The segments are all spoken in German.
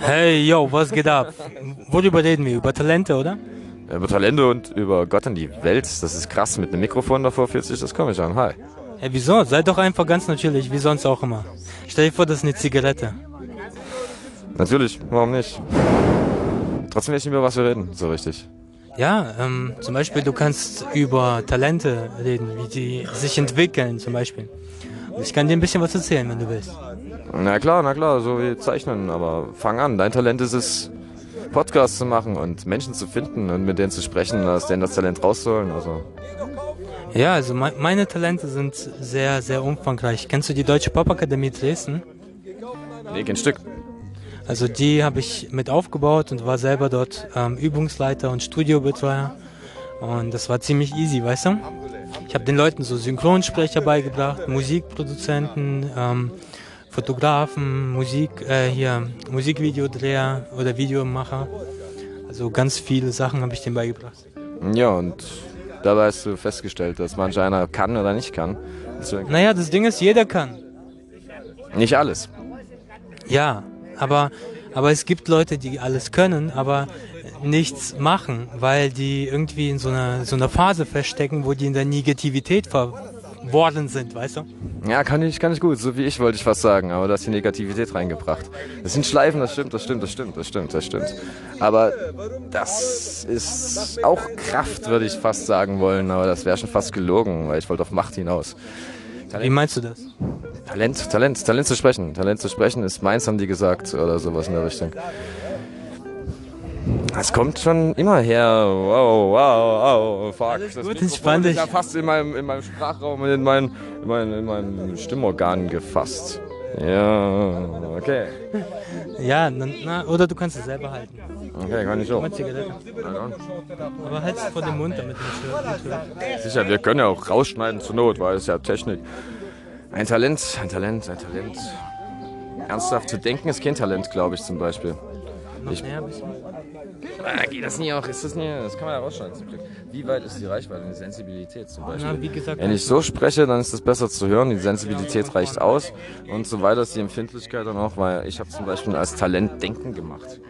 Hey, yo, was geht ab? Worüber reden wir? Über Talente, oder? Über Talente und über Gott und die Welt. Das ist krass. Mit einem Mikrofon davor fühlt sich das komisch an. Hi. Hey, wieso? Sei doch einfach ganz natürlich, wie sonst auch immer. Stell dir vor, das ist eine Zigarette. Natürlich, warum nicht? Trotzdem weiß ich nicht mehr, was wir reden, so richtig. Ja, ähm, zum Beispiel, du kannst über Talente reden, wie die sich entwickeln, zum Beispiel. Ich kann dir ein bisschen was erzählen, wenn du willst. Na klar, na klar, so wie zeichnen, aber fang an. Dein Talent ist es, Podcasts zu machen und Menschen zu finden und mit denen zu sprechen, aus denen das Talent rauszuholen. Also. Ja, also me meine Talente sind sehr, sehr umfangreich. Kennst du die Deutsche Popakademie Dresden? Nee, kein Stück. Also die habe ich mit aufgebaut und war selber dort ähm, Übungsleiter und Studiobetreuer. Und das war ziemlich easy, weißt du? Ich habe den Leuten so Synchronsprecher beigebracht, Musikproduzenten, ähm, Fotografen, Musik, äh, hier Musikvideodreher oder Videomacher. Also ganz viele Sachen habe ich denen beigebracht. Ja, und dabei hast du festgestellt, dass manch einer kann oder nicht kann. Deswegen naja, das Ding ist, jeder kann. Nicht alles. Ja, aber, aber es gibt Leute, die alles können, aber nichts machen, weil die irgendwie in so einer, so einer Phase feststecken, wo die in der Negativität verworren sind, weißt du? Ja, kann ich, kann ich gut, so wie ich wollte ich fast sagen, aber du hast die Negativität reingebracht. Das sind Schleifen, das stimmt, das stimmt, das stimmt, das stimmt, das stimmt. Aber das ist auch Kraft, würde ich fast sagen wollen, aber das wäre schon fast gelogen, weil ich wollte auf Macht hinaus. Talent. Wie meinst du das? Talent, Talent, Talent zu sprechen. Talent zu sprechen ist meins, haben die gesagt, oder sowas in der Richtung. Es kommt schon immer her. Wow, wow, wow, fuck. Alles das gut, entspann ist ja fast in meinem, in meinem Sprachraum, in meinen, in meinen, in meinen Stimmorganen gefasst. Ja, okay. Ja, na, oder du kannst es selber halten. Okay, kann ich auch. Aber halt es vor dem Mund, damit du nicht. Sicher, wir können ja auch rausschneiden zur Not, weil es ja Technik. Ein Talent, ein Talent, ein Talent. Ernsthaft zu denken ist kein Talent, glaube ich zum Beispiel. Ich, näher ein bisschen. Ah, geht das nie auch? Ist das nie? Das kann man ja rausschneiden zum Glück. Wie weit ist die Reichweite, die Sensibilität zum Beispiel? Na, wie gesagt, Wenn ich so spreche, dann ist das besser zu hören. Die Sensibilität reicht aus und so weiter ist die Empfindlichkeit dann auch, weil ich habe zum Beispiel als Talent Denken gemacht.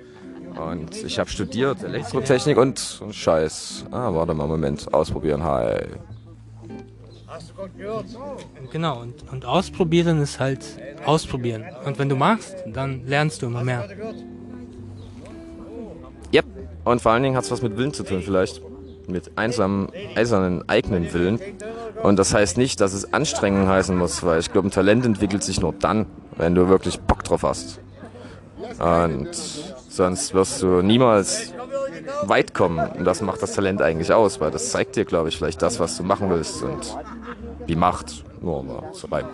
Und ich habe studiert Elektrotechnik und, und Scheiß. Ah, warte mal, Moment. Ausprobieren. Hi. Hast du Gott gehört? Genau, und, und ausprobieren ist halt ausprobieren. Und wenn du machst, dann lernst du immer mehr. Und vor allen Dingen hat es was mit Willen zu tun, vielleicht. Mit einsamen, eisernen eigenen Willen. Und das heißt nicht, dass es Anstrengung heißen muss, weil ich glaube, ein Talent entwickelt sich nur dann, wenn du wirklich Bock drauf hast. Und Sonst wirst du niemals weit kommen. Und das macht das Talent eigentlich aus, weil das zeigt dir, glaube ich, vielleicht das, was du machen willst und wie Macht. Nur mal zu rein.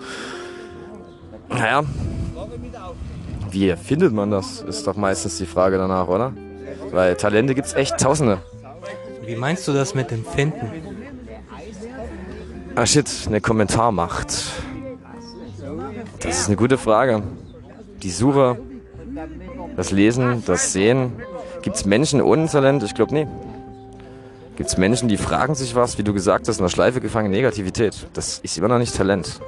Naja, wie findet man das, ist doch meistens die Frage danach, oder? Weil Talente gibt es echt tausende. Wie meinst du das mit dem Finden? Ah shit, eine Kommentarmacht. Das ist eine gute Frage. Die Suche das Lesen, das Sehen. Gibt es Menschen ohne Talent? Ich glaube, nee. Gibt es Menschen, die fragen sich was, wie du gesagt hast, in der Schleife gefangen, Negativität. Das ist immer noch nicht Talent.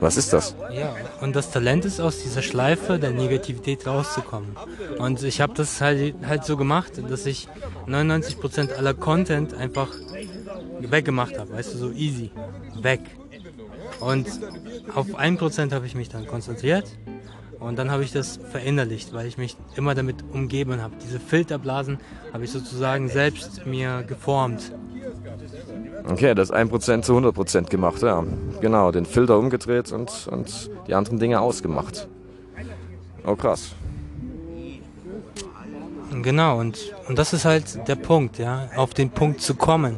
Was ist das? Ja, und das Talent ist aus dieser Schleife der Negativität rauszukommen. Und ich habe das halt, halt so gemacht, dass ich 99% aller Content einfach weggemacht habe. Weißt du, so easy. Weg. Und auf 1% habe ich mich dann konzentriert und dann habe ich das verinnerlicht, weil ich mich immer damit umgeben habe. Diese Filterblasen habe ich sozusagen selbst mir geformt. Okay, das 1% zu 100% gemacht, ja. Genau, den Filter umgedreht und, und die anderen Dinge ausgemacht. Oh, krass. Genau, und, und das ist halt der Punkt, ja, auf den Punkt zu kommen.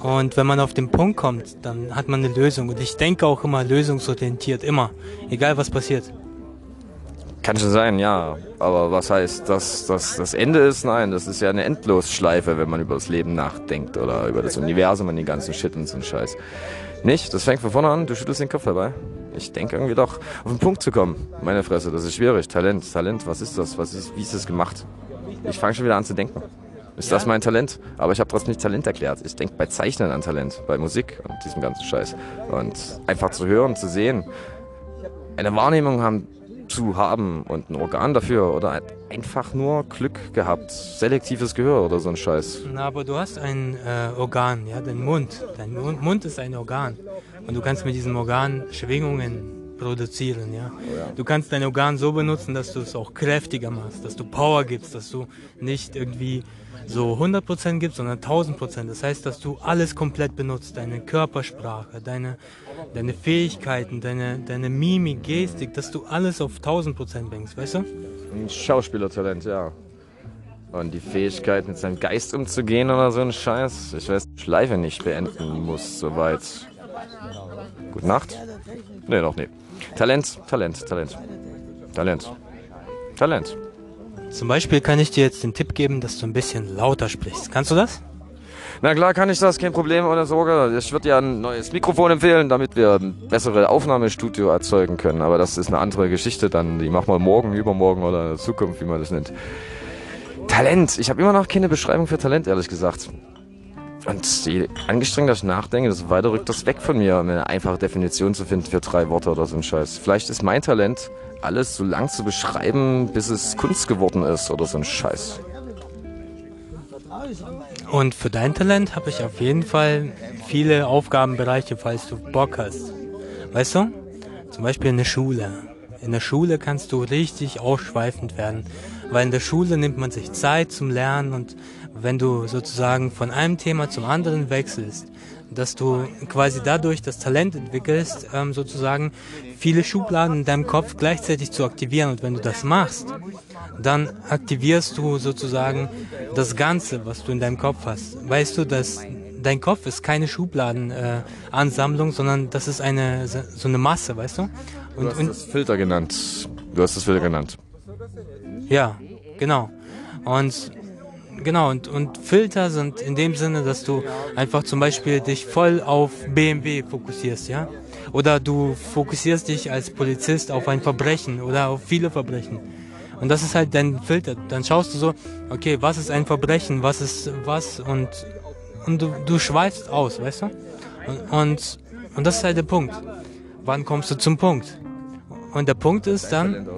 Und wenn man auf den Punkt kommt, dann hat man eine Lösung. Und ich denke auch immer lösungsorientiert, immer, egal was passiert. Kann schon sein, ja. Aber was heißt, dass das das Ende ist? Nein, das ist ja eine Endlosschleife, wenn man über das Leben nachdenkt oder über das Universum und die ganzen Shit und so einen Scheiß. Nicht? Das fängt von vorne an, du schüttelst den Kopf dabei. Ich denke irgendwie doch, auf den Punkt zu kommen. Meine Fresse, das ist schwierig. Talent, Talent, was ist das? Was ist, wie ist das gemacht? Ich fange schon wieder an zu denken. Ist das mein Talent? Aber ich habe trotzdem nicht Talent erklärt. Ich denke bei Zeichnen an Talent, bei Musik und diesem ganzen Scheiß. Und einfach zu hören, zu sehen. Eine Wahrnehmung haben zu haben und ein Organ dafür oder einfach nur Glück gehabt, selektives Gehör oder so ein Scheiß. Na, aber du hast ein äh, Organ, ja, dein Mund. Dein Mund, Mund ist ein Organ. Und du kannst mit diesem Organ Schwingungen produzieren, ja. Oh ja. Du kannst dein Organ so benutzen, dass du es auch kräftiger machst, dass du Power gibst, dass du nicht irgendwie so 100% gibst, sondern 1000%. Das heißt, dass du alles komplett benutzt, deine Körpersprache, deine, deine Fähigkeiten, deine, deine Mimik, Gestik, dass du alles auf 1000% bringst, weißt du? Ein Schauspielertalent, ja. Und die Fähigkeit, mit seinem Geist umzugehen oder so ein Scheiß. Ich weiß, Schleife nicht beenden muss, soweit. Gute Nacht? Nee, noch nee. Talent, Talent, Talent. Talent. Talent. Zum Beispiel kann ich dir jetzt den Tipp geben, dass du ein bisschen lauter sprichst. Kannst du das? Na klar kann ich das, kein Problem ohne Sorge. Ich würde dir ein neues Mikrofon empfehlen, damit wir ein bessere Aufnahmestudio erzeugen können. Aber das ist eine andere Geschichte dann. Die machen wir morgen, übermorgen oder in der Zukunft, wie man das nennt. Talent. Ich habe immer noch keine Beschreibung für Talent, ehrlich gesagt. Und je angestrengter ich nachdenke, desto weiter rückt das weg von mir, um eine einfache Definition zu finden für drei Worte oder so ein Scheiß. Vielleicht ist mein Talent, alles so lang zu beschreiben, bis es Kunst geworden ist oder so ein Scheiß. Und für dein Talent habe ich auf jeden Fall viele Aufgabenbereiche, falls du Bock hast. Weißt du? Zum Beispiel in der Schule. In der Schule kannst du richtig ausschweifend werden, weil in der Schule nimmt man sich Zeit zum Lernen und wenn du sozusagen von einem Thema zum anderen wechselst, dass du quasi dadurch das Talent entwickelst, ähm, sozusagen viele Schubladen in deinem Kopf gleichzeitig zu aktivieren. Und wenn du das machst, dann aktivierst du sozusagen das Ganze, was du in deinem Kopf hast. Weißt du, dass dein Kopf ist keine Schubladenansammlung, äh, sondern das ist eine so eine Masse, weißt du? Und, du hast und, das Filter genannt. Du hast das Filter genannt. Ja, genau. Und genau, und, und Filter sind in dem Sinne, dass du einfach zum Beispiel dich voll auf BMW fokussierst, ja? Oder du fokussierst dich als Polizist auf ein Verbrechen oder auf viele Verbrechen. Und das ist halt dein Filter. Dann schaust du so, okay, was ist ein Verbrechen, was ist was und, und du, du schweifst aus, weißt du? Und, und, und das ist halt der Punkt. Wann kommst du zum Punkt? Und der Punkt ist dann.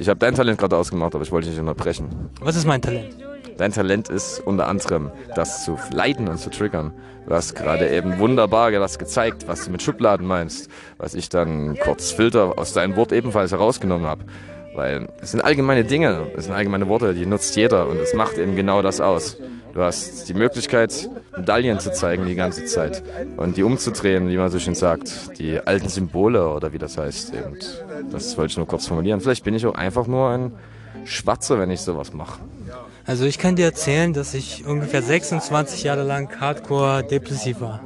Ich habe dein Talent gerade ausgemacht, aber ich wollte dich nicht unterbrechen. Was ist mein Talent? Dein Talent ist unter anderem, das zu leiten und zu triggern. Du hast gerade eben wunderbar das gezeigt, was du mit Schubladen meinst, was ich dann kurz Filter aus deinem Wort ebenfalls herausgenommen habe. Weil es sind allgemeine Dinge, es sind allgemeine Worte, die nutzt jeder und es macht eben genau das aus. Du hast die Möglichkeit, Medaillen zu zeigen die ganze Zeit und die umzudrehen, wie man so schön sagt, die alten Symbole oder wie das heißt. Und das wollte ich nur kurz formulieren. Vielleicht bin ich auch einfach nur ein Schwarzer, wenn ich sowas mache. Also ich kann dir erzählen, dass ich ungefähr 26 Jahre lang hardcore depressiv war.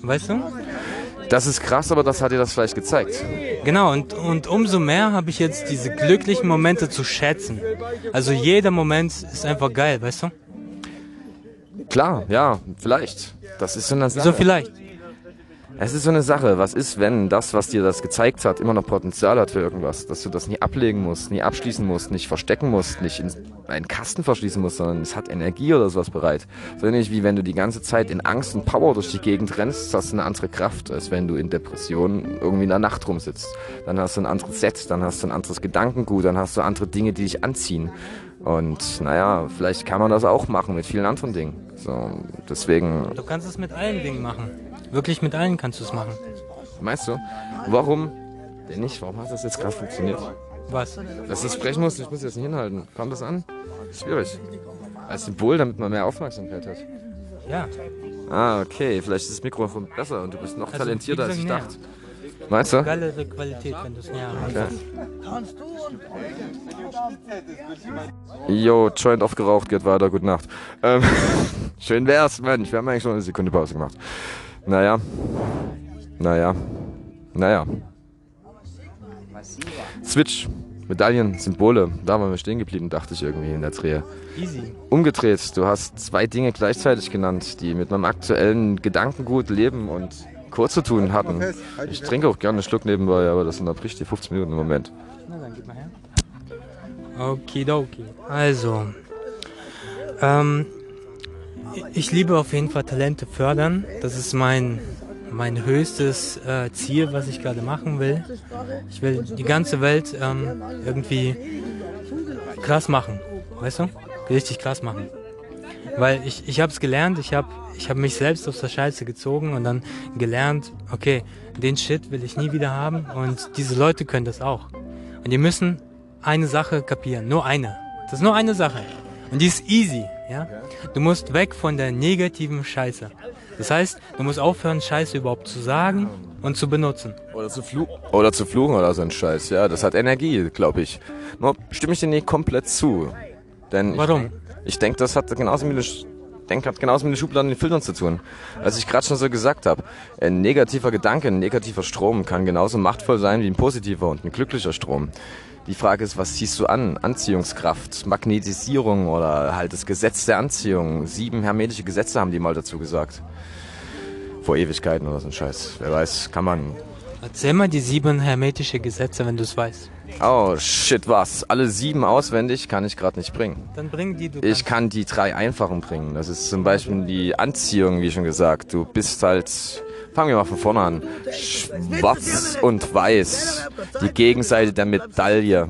Weißt du? Das ist krass, aber das hat dir das vielleicht gezeigt. Genau, und, und umso mehr habe ich jetzt diese glücklichen Momente zu schätzen. Also jeder Moment ist einfach geil, weißt du? Klar, ja, vielleicht. Das ist so eine Sache. Wieso vielleicht? Es ist so eine Sache, was ist, wenn das, was dir das gezeigt hat, immer noch Potenzial hat für irgendwas, dass du das nie ablegen musst, nie abschließen musst, nicht verstecken musst, nicht in einen Kasten verschließen musst, sondern es hat Energie oder sowas bereit. So ähnlich wie wenn du die ganze Zeit in Angst und Power durch die Gegend rennst, hast du eine andere Kraft, als wenn du in Depression irgendwie in der Nacht rumsitzt. Dann hast du ein anderes Set, dann hast du ein anderes Gedankengut, dann hast du andere Dinge, die dich anziehen. Und naja, vielleicht kann man das auch machen mit vielen anderen Dingen. So, deswegen. Du kannst es mit allen Dingen machen. Wirklich mit allen kannst du es machen. Meinst du? Warum denn nicht? Warum hat das jetzt gerade funktioniert? Was? Dass ich sprechen muss, ich muss jetzt nicht hinhalten. Kommt das an? Schwierig. Als Symbol, damit man mehr Aufmerksamkeit hat. Ja. Ah, okay. Vielleicht ist das Mikrofon besser und du bist noch also, talentierter, als ich dachte. Meinst du? Geilere Qualität, wenn du es näher okay. Kannst du Jo, Joint aufgeraucht, geht weiter, gute Nacht. Ähm, schön wär's, Mensch, wir haben eigentlich schon eine Sekunde Pause gemacht. Naja. Naja. Naja. Switch. Medaillen, Symbole. Da waren wir stehen geblieben, dachte ich irgendwie in der Drehe. Easy. Umgedreht, du hast zwei Dinge gleichzeitig genannt, die mit meinem aktuellen Gedankengut, Leben und kurz zu tun hatten. Ich trinke auch gerne einen Schluck nebenbei, aber das unterbricht die 15 Minuten im Moment. Na dann, gib mal her. Okidoki. Also, ähm, ich liebe auf jeden Fall Talente fördern. Das ist mein, mein höchstes äh, Ziel, was ich gerade machen will. Ich will die ganze Welt ähm, irgendwie krass machen, weißt du? Richtig krass machen. Weil ich, ich habe es gelernt, ich habe ich hab mich selbst aus der Scheiße gezogen und dann gelernt, okay, den Shit will ich nie wieder haben und diese Leute können das auch. Und die müssen eine Sache kapieren, nur eine. Das ist nur eine Sache. Und die ist easy, ja? Du musst weg von der negativen Scheiße. Das heißt, du musst aufhören, Scheiße überhaupt zu sagen und zu benutzen. Oder zu, flu oder zu fluchen oder so ein Scheiß, ja. Das hat Energie, glaube ich. Nur stimme ich dir nicht komplett zu. Denn Warum? Ich, ich denke, das hat genauso mit denke, hat genauso mit den Schubladen und den Filtern zu tun. Als ich gerade schon so gesagt habe, ein negativer Gedanke, ein negativer Strom kann genauso machtvoll sein wie ein positiver und ein glücklicher Strom. Die Frage ist, was ziehst du an? Anziehungskraft, Magnetisierung oder halt das Gesetz der Anziehung. Sieben hermetische Gesetze haben die mal dazu gesagt. Vor Ewigkeiten oder so ein Scheiß. Wer weiß, kann man. Erzähl mal die sieben hermetische Gesetze, wenn du es weißt. Oh, shit, was? Alle sieben auswendig kann ich gerade nicht bringen. Dann bring die du. Ich kann die drei einfachen bringen. Das ist zum Beispiel die Anziehung, wie schon gesagt. Du bist halt Fangen wir mal von vorne an. Schwarz und Weiß. Die Gegenseite der Medaille.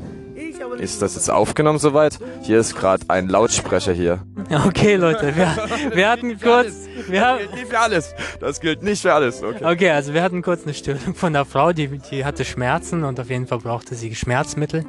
Ist das jetzt aufgenommen soweit? Hier ist gerade ein Lautsprecher hier. Okay, Leute, wir, wir hatten kurz. Wir das gilt nicht für alles. Das gilt nicht für alles. Okay. okay, also wir hatten kurz eine Störung von der Frau, die, die hatte Schmerzen und auf jeden Fall brauchte sie Schmerzmittel.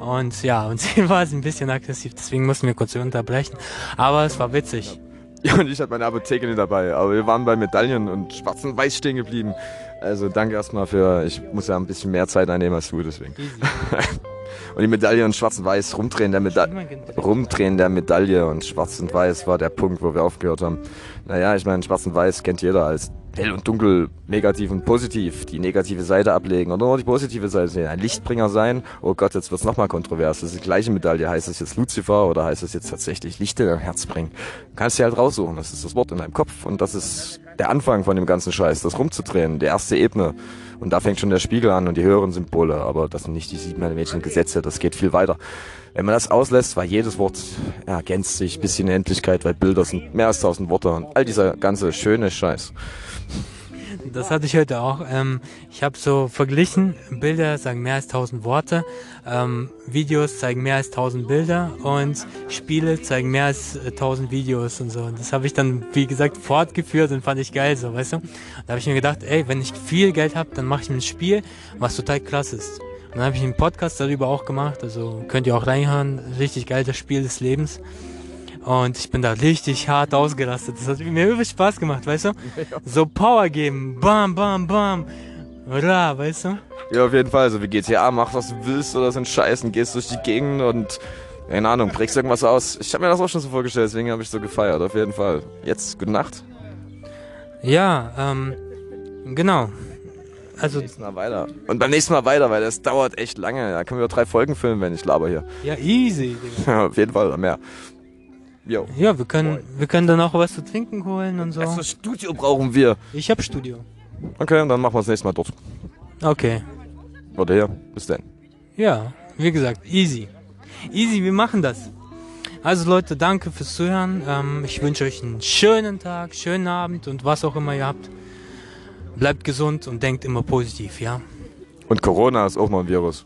Und ja, und sie war ein bisschen aggressiv, deswegen mussten wir kurz unterbrechen. Aber es war witzig. Ja, und ich hatte meine Apotheke dabei. Aber wir waren bei Medaillen und Schwarz und Weiß stehen geblieben. Also danke erstmal für, ich muss ja ein bisschen mehr Zeit einnehmen als du, deswegen. und die Medaille und Schwarz und Weiß, rumdrehen der, Meda rumdrehen der Medaille und Schwarz und Weiß war der Punkt, wo wir aufgehört haben. Naja, ich meine, Schwarz und Weiß kennt jeder als hell und dunkel, negativ und positiv, die negative Seite ablegen oder nur die positive Seite sehen. Ein Lichtbringer sein, oh Gott, jetzt wird's nochmal kontrovers. Das ist die gleiche Medaille. Heißt es jetzt Lucifer oder heißt es jetzt tatsächlich Licht in dein Herz bringen? Du kannst dir halt raussuchen. Das ist das Wort in deinem Kopf und das ist der Anfang von dem ganzen Scheiß, das rumzudrehen, die erste Ebene. Und da fängt schon der Spiegel an und die höheren Symbole, aber das sind nicht die sieben Mädchen Gesetze, das geht viel weiter. Wenn man das auslässt, weil jedes Wort ergänzt sich, bisschen Endlichkeit, weil Bilder sind mehr als tausend Worte und all dieser ganze schöne Scheiß. Das hatte ich heute auch. Ähm, ich habe so verglichen, Bilder sagen mehr als 1000 Worte, ähm, Videos zeigen mehr als 1000 Bilder und Spiele zeigen mehr als 1000 Videos und so. Und das habe ich dann, wie gesagt, fortgeführt und fand ich geil, so, weißt du? Da habe ich mir gedacht, ey, wenn ich viel Geld habe, dann mache ich mir ein Spiel, was total krass ist. Und dann habe ich einen Podcast darüber auch gemacht, also könnt ihr auch reinhören. Richtig geil, das Spiel des Lebens. Und ich bin da richtig hart ausgerastet. Das hat mir übel Spaß gemacht, weißt du? So Power geben. Bam, bam, bam. Ra, weißt du? Ja, auf jeden Fall. So wie GTA, mach was du willst oder so ein Scheiß und gehst durch die Gegend und keine Ahnung, prägst irgendwas aus. Ich habe mir das auch schon so vorgestellt, deswegen habe ich so gefeiert, auf jeden Fall. Jetzt, gute Nacht. Ja, ähm, genau. Also. Beim nächsten Mal weiter. Und beim nächsten Mal weiter, weil das dauert echt lange. Da können wir drei Folgen filmen, wenn ich laber hier. Ja, easy. Ja, auf jeden Fall, oder mehr. Jo. Ja, wir können, wir können dann auch was zu trinken holen und so. Das Studio brauchen wir. Ich hab Studio. Okay, dann machen wir das nächste Mal dort. Okay. Oder hier. Bis dann. Ja, wie gesagt, easy. Easy, wir machen das. Also Leute, danke fürs Zuhören. Ähm, ich wünsche euch einen schönen Tag, schönen Abend und was auch immer ihr habt. Bleibt gesund und denkt immer positiv, ja? Und Corona ist auch mal ein Virus.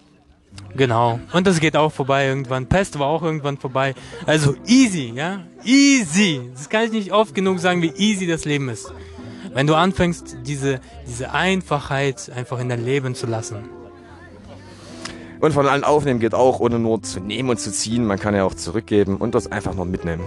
Genau. Und das geht auch vorbei irgendwann. Pest war auch irgendwann vorbei. Also easy, ja? Easy. Das kann ich nicht oft genug sagen, wie easy das Leben ist. Wenn du anfängst, diese, diese Einfachheit einfach in dein Leben zu lassen. Und von allen aufnehmen geht auch, ohne nur zu nehmen und zu ziehen. Man kann ja auch zurückgeben und das einfach nur mitnehmen.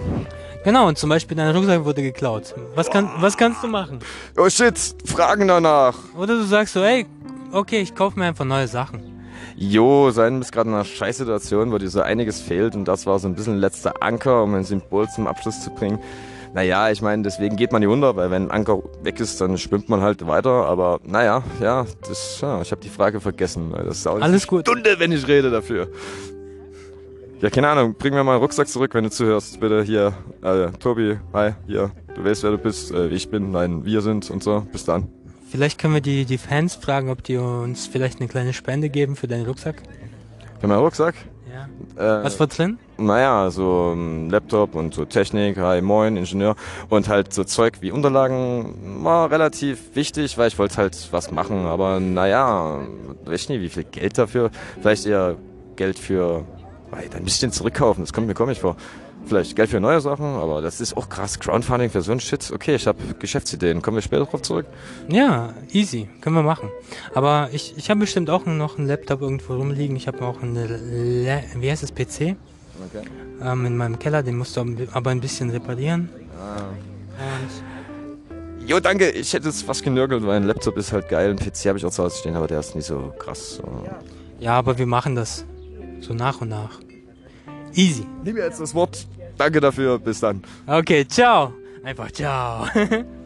Genau, und zum Beispiel dein Rucksack wurde geklaut. Was, kann, was kannst du machen? Oh shit, Fragen danach. Oder du sagst so, ey, okay, ich kaufe mir einfach neue Sachen. Jo, sein ist gerade in einer Scheißsituation, wo dir so einiges fehlt und das war so ein bisschen letzter Anker, um ein Symbol zum Abschluss zu bringen. Naja, ich meine, deswegen geht man nicht unter, weil wenn ein Anker weg ist, dann schwimmt man halt weiter. Aber naja, ja, das, ja ich habe die Frage vergessen. Das ist auch Alles gut. Stunde, wenn ich rede dafür. Ja, keine Ahnung, bring mir mal einen Rucksack zurück, wenn du zuhörst. Bitte hier, äh, Tobi, hi, hier, du weißt, wer du bist, äh, ich bin, nein, wir sind und so. Bis dann. Vielleicht können wir die, die Fans fragen, ob die uns vielleicht eine kleine Spende geben für deinen Rucksack. Für meinen Rucksack? Ja. Äh, Was war drin? Naja, so um, Laptop und so Technik, hi moin, Ingenieur und halt so Zeug wie Unterlagen war relativ wichtig, weil ich wollte halt was machen, aber naja, weiß nicht, wie viel Geld dafür, vielleicht eher Geld für, ein bisschen zurückkaufen, das kommt mir komisch vor vielleicht Geld für neue Sachen, aber das ist auch krass. Crowdfunding für so ein Shit. Okay, ich habe Geschäftsideen. Kommen wir später drauf zurück? Ja, easy. Können wir machen. Aber ich, ich habe bestimmt auch noch einen Laptop irgendwo rumliegen. Ich habe auch eine, Le wie heißt das, PC? Okay. Ähm, in meinem Keller. Den musst du aber ein bisschen reparieren. Ah. Und Jo, danke. Ich hätte es fast genörgelt, weil ein Laptop ist halt geil. Ein PC habe ich auch zu Hause stehen, aber der ist nicht so krass. So. Ja, aber wir machen das so nach und nach. Easy. Nimm mir jetzt das Wort. Danke dafür. Bis dann. Okay, ciao. Einfach ciao.